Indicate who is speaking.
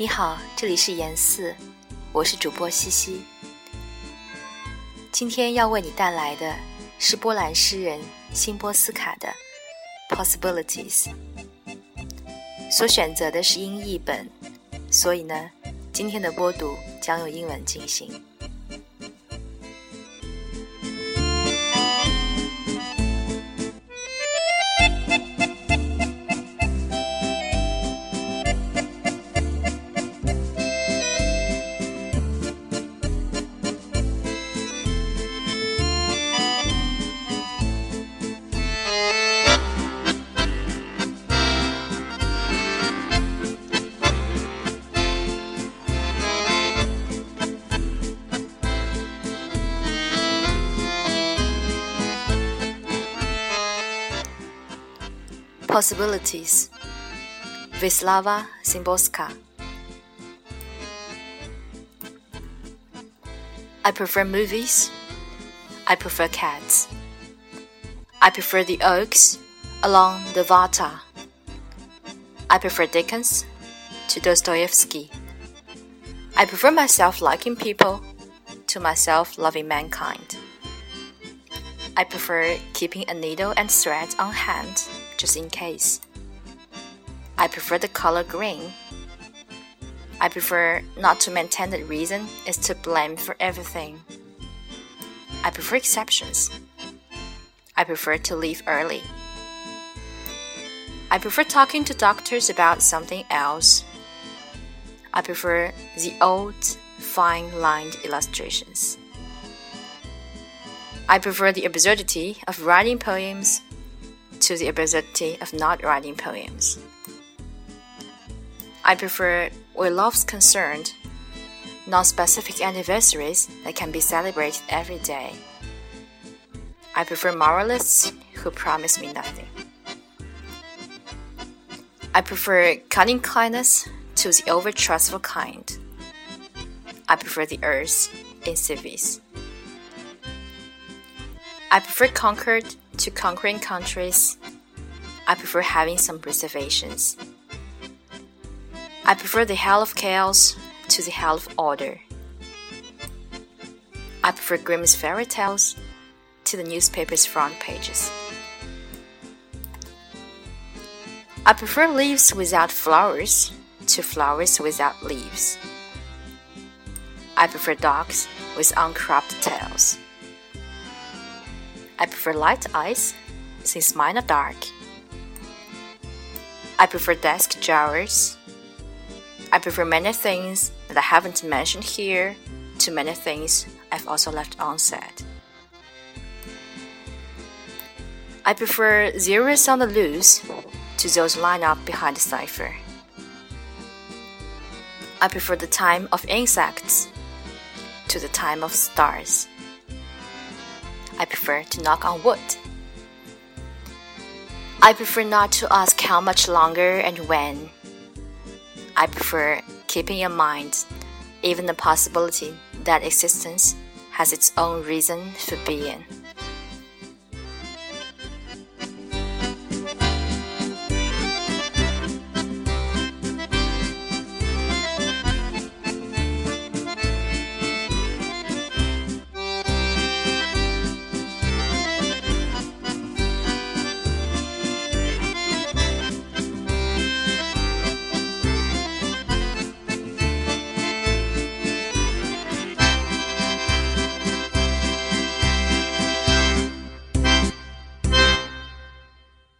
Speaker 1: 你好，这里是言四，我是主播西西。今天要为你带来的是波兰诗人辛波斯卡的《Possibilities》。所选择的是英译本，所以呢，今天的播读将用英文进行。Possibilities Wisława Szymborska I prefer movies. I prefer cats. I prefer the oaks along the Warta. I prefer Dickens to Dostoevsky. I prefer myself liking people to myself loving mankind. I prefer keeping a needle and thread on hand just in case. I prefer the color green. I prefer not to maintain that reason is to blame for everything. I prefer exceptions. I prefer to leave early. I prefer talking to doctors about something else. I prefer the old, fine lined illustrations. I prefer the absurdity of writing poems to the absurdity of not writing poems. I prefer, where love's concerned, non specific anniversaries that can be celebrated every day. I prefer moralists who promise me nothing. I prefer cunning kindness to the over trustful kind. I prefer the earth in cities. I prefer conquered to conquering countries. I prefer having some reservations. I prefer the hell of chaos to the hell of order. I prefer Grimm's fairy tales to the newspaper's front pages. I prefer leaves without flowers to flowers without leaves. I prefer dogs with uncropped tails. I prefer light eyes, since mine are dark. I prefer desk drawers. I prefer many things that I haven't mentioned here to many things I've also left unsaid. I prefer zeros on the loose to those lined up behind the cipher. I prefer the time of insects to the time of stars. I prefer to knock on wood. I prefer not to ask how much longer and when. I prefer keeping in mind even the possibility that existence has its own reason for being.